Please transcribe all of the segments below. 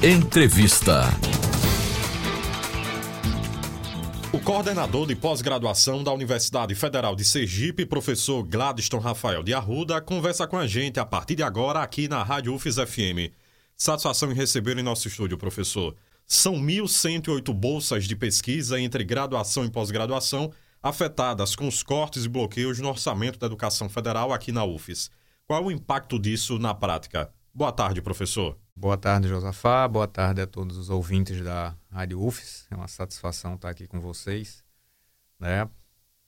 Entrevista. O coordenador de pós-graduação da Universidade Federal de Sergipe, professor Gladstone Rafael de Arruda, conversa com a gente a partir de agora aqui na Rádio UFES FM. Satisfação em receber em nosso estúdio, professor. São 1.108 bolsas de pesquisa entre graduação e pós-graduação afetadas com os cortes e bloqueios no orçamento da educação federal aqui na UFES. Qual o impacto disso na prática? Boa tarde, professor. Boa tarde, Josafá. Boa tarde a todos os ouvintes da Rádio UFES. É uma satisfação estar aqui com vocês. Né? O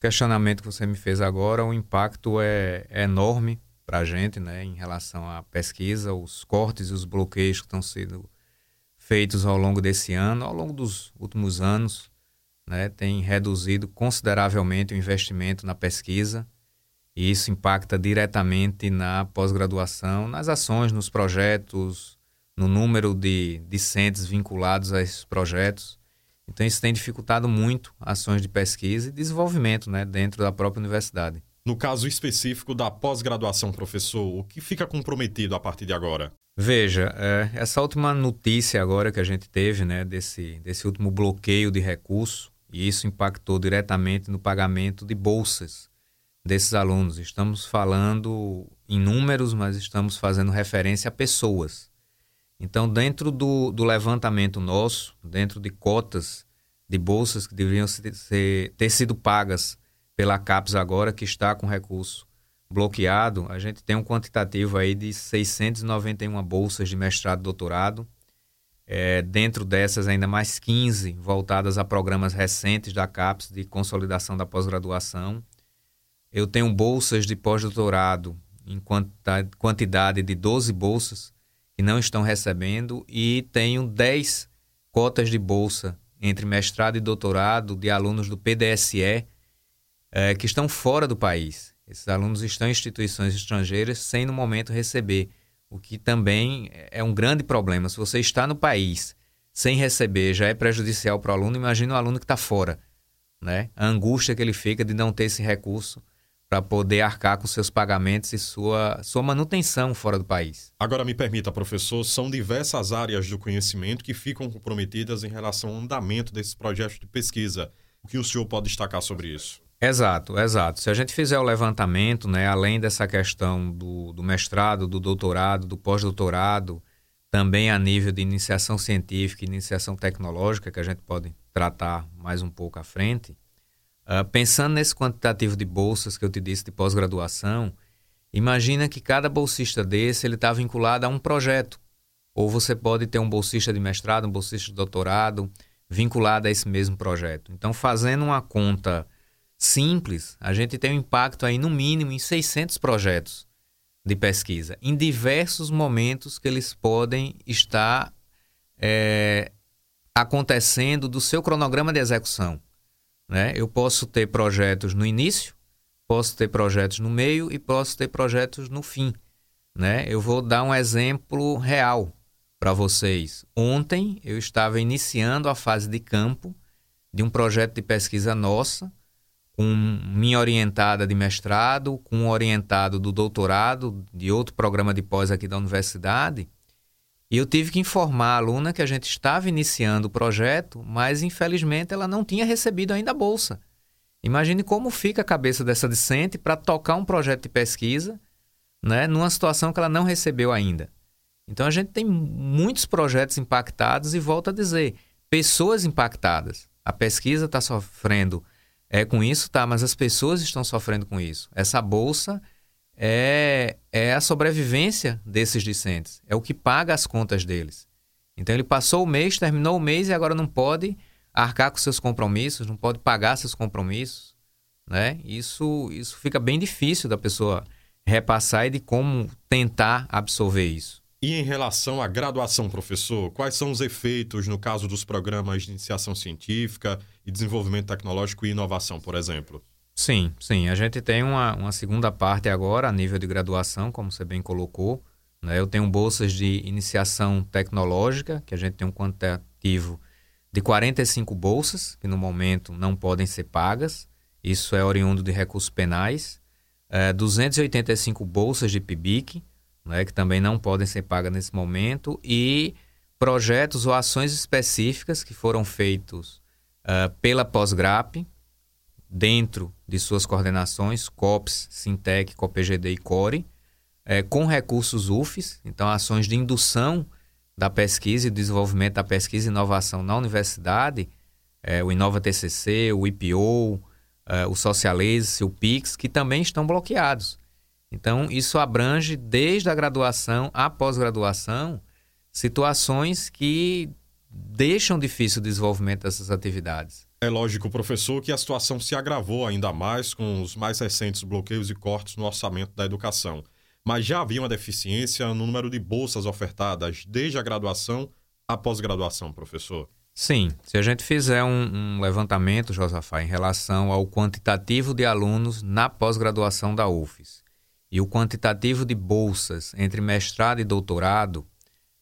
questionamento que você me fez agora, o impacto é, é enorme para a gente né, em relação à pesquisa, os cortes e os bloqueios que estão sendo feitos ao longo desse ano, ao longo dos últimos anos, né, tem reduzido consideravelmente o investimento na pesquisa e isso impacta diretamente na pós-graduação, nas ações, nos projetos, no número de discentes vinculados a esses projetos. Então, isso tem dificultado muito ações de pesquisa e desenvolvimento né, dentro da própria universidade. No caso específico da pós-graduação, professor, o que fica comprometido a partir de agora? Veja, é, essa última notícia agora que a gente teve, né, desse, desse último bloqueio de recursos, e isso impactou diretamente no pagamento de bolsas desses alunos. Estamos falando em números, mas estamos fazendo referência a pessoas. Então, dentro do, do levantamento nosso, dentro de cotas de bolsas que deveriam ser, ter sido pagas pela CAPES agora, que está com recurso bloqueado, a gente tem um quantitativo aí de 691 bolsas de mestrado e doutorado. É, dentro dessas, ainda mais 15 voltadas a programas recentes da CAPES de consolidação da pós-graduação. Eu tenho bolsas de pós-doutorado em quantidade de 12 bolsas que não estão recebendo e tenho 10 cotas de bolsa entre mestrado e doutorado de alunos do PDSE é, que estão fora do país. Esses alunos estão em instituições estrangeiras sem no momento receber, o que também é um grande problema. Se você está no país sem receber já é prejudicial para o aluno, imagine o aluno que está fora. Né? A angústia que ele fica de não ter esse recurso para poder arcar com seus pagamentos e sua, sua manutenção fora do país. Agora, me permita, professor, são diversas áreas do conhecimento que ficam comprometidas em relação ao andamento desses projetos de pesquisa. O que o senhor pode destacar sobre isso? Exato, exato. Se a gente fizer o levantamento, né, além dessa questão do, do mestrado, do doutorado, do pós-doutorado, também a nível de iniciação científica e iniciação tecnológica, que a gente pode tratar mais um pouco à frente, Uh, pensando nesse quantitativo de bolsas que eu te disse de pós-graduação, imagina que cada bolsista desse ele está vinculado a um projeto. Ou você pode ter um bolsista de mestrado, um bolsista de doutorado vinculado a esse mesmo projeto. Então, fazendo uma conta simples, a gente tem um impacto aí no mínimo em 600 projetos de pesquisa, em diversos momentos que eles podem estar é, acontecendo do seu cronograma de execução. Né? Eu posso ter projetos no início, posso ter projetos no meio e posso ter projetos no fim. Né? Eu vou dar um exemplo real para vocês. Ontem eu estava iniciando a fase de campo de um projeto de pesquisa nossa, com minha orientada de mestrado, com um orientado do doutorado, de outro programa de pós aqui da universidade. E eu tive que informar a aluna que a gente estava iniciando o projeto, mas infelizmente ela não tinha recebido ainda a bolsa. Imagine como fica a cabeça dessa discente para tocar um projeto de pesquisa né, numa situação que ela não recebeu ainda. Então a gente tem muitos projetos impactados e volto a dizer, pessoas impactadas. A pesquisa está sofrendo é, com isso, tá, mas as pessoas estão sofrendo com isso. Essa bolsa é, é a sobrevivência desses discentes, é o que paga as contas deles. Então ele passou o mês, terminou o mês e agora não pode arcar com seus compromissos, não pode pagar seus compromissos, né? Isso, isso fica bem difícil da pessoa repassar e de como tentar absorver isso. E em relação à graduação, professor, quais são os efeitos no caso dos programas de iniciação científica e desenvolvimento tecnológico e inovação, por exemplo? Sim, sim. A gente tem uma, uma segunda parte agora a nível de graduação, como você bem colocou. Né? Eu tenho bolsas de iniciação tecnológica, que a gente tem um quantitativo de 45 bolsas, que no momento não podem ser pagas. Isso é oriundo de recursos penais. É, 285 bolsas de PIBIC, né, que também não podem ser pagas nesse momento. E projetos ou ações específicas que foram feitos uh, pela Pós-GRAP, dentro de suas coordenações, COPS, Sintec, COPGD e CORE, é, com recursos UFES, então ações de indução da pesquisa e desenvolvimento da pesquisa e inovação na universidade, é, o Inova TCC, o IPO, é, o Socialize, o PIX, que também estão bloqueados. Então, isso abrange desde a graduação à pós-graduação situações que deixam difícil o desenvolvimento dessas atividades. É lógico, professor, que a situação se agravou ainda mais com os mais recentes bloqueios e cortes no orçamento da educação. Mas já havia uma deficiência no número de bolsas ofertadas desde a graduação à pós-graduação, professor. Sim, se a gente fizer um, um levantamento, Josafá, em relação ao quantitativo de alunos na pós-graduação da UFES e o quantitativo de bolsas entre mestrado e doutorado,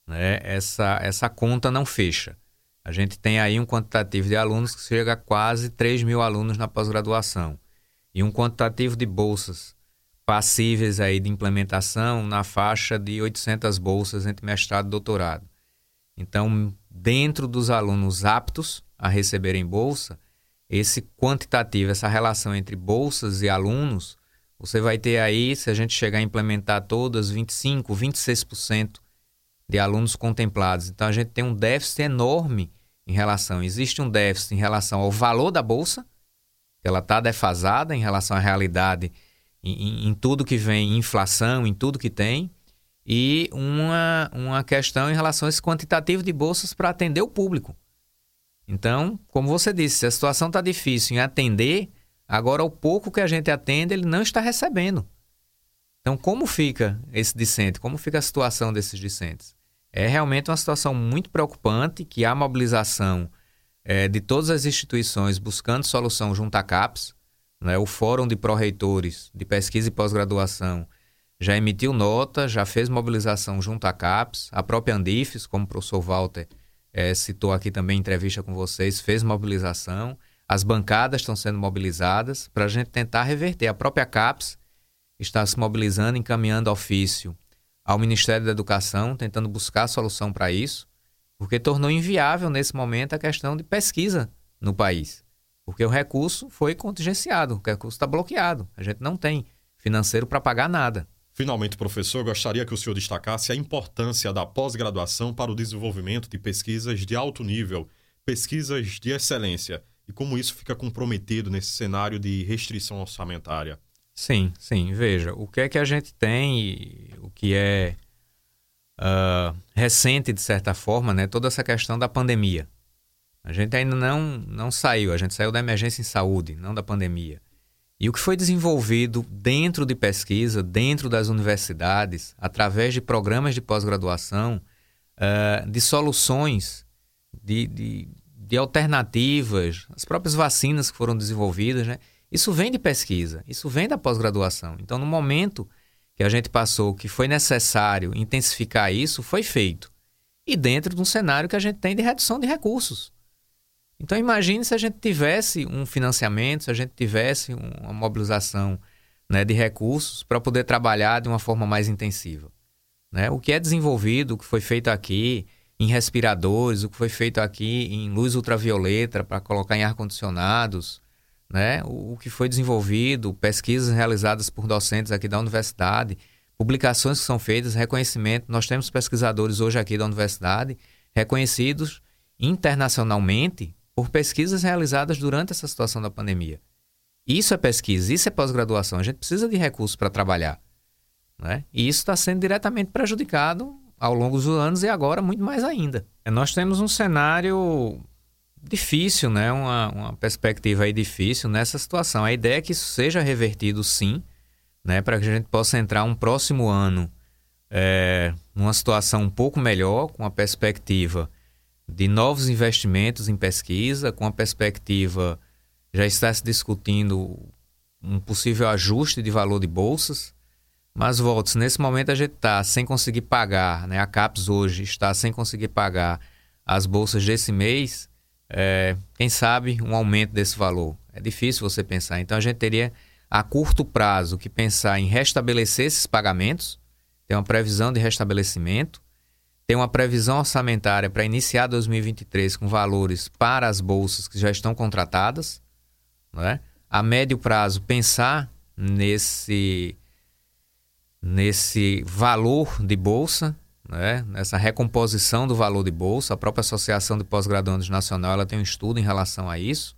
né, essa, essa conta não fecha. A gente tem aí um quantitativo de alunos que chega a quase 3 mil alunos na pós-graduação e um quantitativo de bolsas passíveis aí de implementação na faixa de 800 bolsas entre mestrado e doutorado. Então, dentro dos alunos aptos a receberem bolsa, esse quantitativo, essa relação entre bolsas e alunos, você vai ter aí, se a gente chegar a implementar todas, 25, 26% de alunos contemplados. Então a gente tem um déficit enorme em relação, existe um déficit em relação ao valor da bolsa, ela está defasada em relação à realidade em, em, tudo que vem, inflação, em tudo que tem, e uma, uma questão em relação a esse quantitativo de bolsas para atender o público. Então, como você disse, se a situação está difícil em atender, agora o pouco que a gente atende, ele não está recebendo. Então, como fica esse discente? Como fica a situação desses discentes? É realmente uma situação muito preocupante que a mobilização é, de todas as instituições buscando solução junto à CAPES, né, o Fórum de Pró-Reitores de Pesquisa e Pós-Graduação já emitiu nota, já fez mobilização junto à CAPES, a própria Andifes, como o professor Walter é, citou aqui também em entrevista com vocês, fez mobilização, as bancadas estão sendo mobilizadas para a gente tentar reverter. A própria CAPES está se mobilizando, encaminhando ofício ao Ministério da Educação, tentando buscar solução para isso, porque tornou inviável nesse momento a questão de pesquisa no país. Porque o recurso foi contingenciado, o recurso está bloqueado, a gente não tem financeiro para pagar nada. Finalmente, professor, gostaria que o senhor destacasse a importância da pós-graduação para o desenvolvimento de pesquisas de alto nível, pesquisas de excelência, e como isso fica comprometido nesse cenário de restrição orçamentária. Sim, sim. Veja, o que é que a gente tem que é uh, recente, de certa forma, né? toda essa questão da pandemia. A gente ainda não, não saiu, a gente saiu da emergência em saúde, não da pandemia. E o que foi desenvolvido dentro de pesquisa, dentro das universidades, através de programas de pós-graduação, uh, de soluções, de, de, de, alternativas, as próprias vacinas que foram desenvolvidas, né? isso vem de pesquisa, isso vem da pós-graduação. Então, no momento que a gente passou que foi necessário intensificar isso, foi feito. E dentro de um cenário que a gente tem de redução de recursos. Então imagine se a gente tivesse um financiamento, se a gente tivesse uma mobilização né, de recursos para poder trabalhar de uma forma mais intensiva. Né? O que é desenvolvido, o que foi feito aqui em respiradores, o que foi feito aqui em luz ultravioleta para colocar em ar-condicionados, né? o, que foi desenvolvido, pesquisas realizadas por docentes aqui da universidade, publicações que são feitas, reconhecimento. Nós temos pesquisadores hoje aqui da universidade reconhecidos internacionalmente por pesquisas realizadas durante essa situação da pandemia. Isso é pesquisa, isso é pós-graduação. A gente precisa de recursos para trabalhar. Né? E isso está sendo diretamente prejudicado ao longo dos anos e agora muito mais ainda. Nós temos um cenário difícil, né? uma, uma perspectiva aí difícil nessa situação. A ideia é que isso seja revertido sim, né? para que a gente possa entrar um próximo ano é, numa situação um pouco melhor, com a perspectiva de novos investimentos em pesquisa, com a perspectiva já está se discutindo um possível ajuste de valor de bolsas. Mas, voltos, nesse momento a gente está sem conseguir pagar, né? a CAPES hoje está sem conseguir pagar as bolsas desse mês, é, quem sabe um aumento desse valor. É difícil você pensar. Então a gente teria a curto prazo que pensar em restabelecer esses pagamentos, ter uma previsão de restabelecimento, tem uma previsão orçamentária para iniciar 2023 com valores para as bolsas que já estão contratadas, né? a médio prazo pensar nesse, nesse valor de bolsa, né? nessa recomposição do valor de bolsa. A própria Associação de Pós-Graduandos Nacional ela tem um estudo em relação a isso.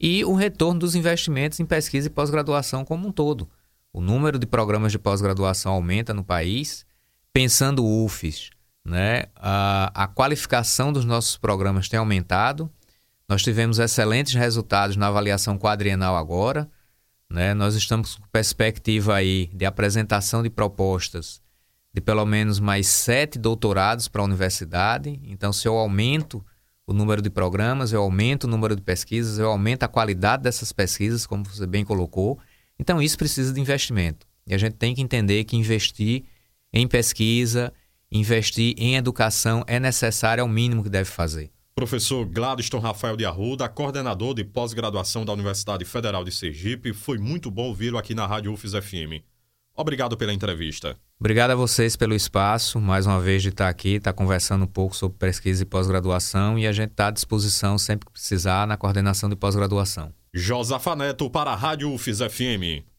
E o retorno dos investimentos em pesquisa e pós-graduação como um todo. O número de programas de pós-graduação aumenta no país. Pensando UFES, né? a, a qualificação dos nossos programas tem aumentado. Nós tivemos excelentes resultados na avaliação quadrienal agora. Né? Nós estamos com perspectiva aí de apresentação de propostas de pelo menos mais sete doutorados para a universidade. Então, se eu aumento o número de programas, eu aumento o número de pesquisas, eu aumento a qualidade dessas pesquisas, como você bem colocou. Então, isso precisa de investimento. E a gente tem que entender que investir em pesquisa, investir em educação é necessário, é o mínimo que deve fazer. Professor Gladstone Rafael de Arruda, coordenador de pós-graduação da Universidade Federal de Sergipe, foi muito bom ouvi-lo aqui na Rádio UFES FM. Obrigado pela entrevista. Obrigado a vocês pelo espaço, mais uma vez de estar aqui, estar conversando um pouco sobre pesquisa e pós-graduação e a gente está à disposição sempre que precisar na coordenação de pós-graduação. Josafa Neto para a Rádio UFES FM.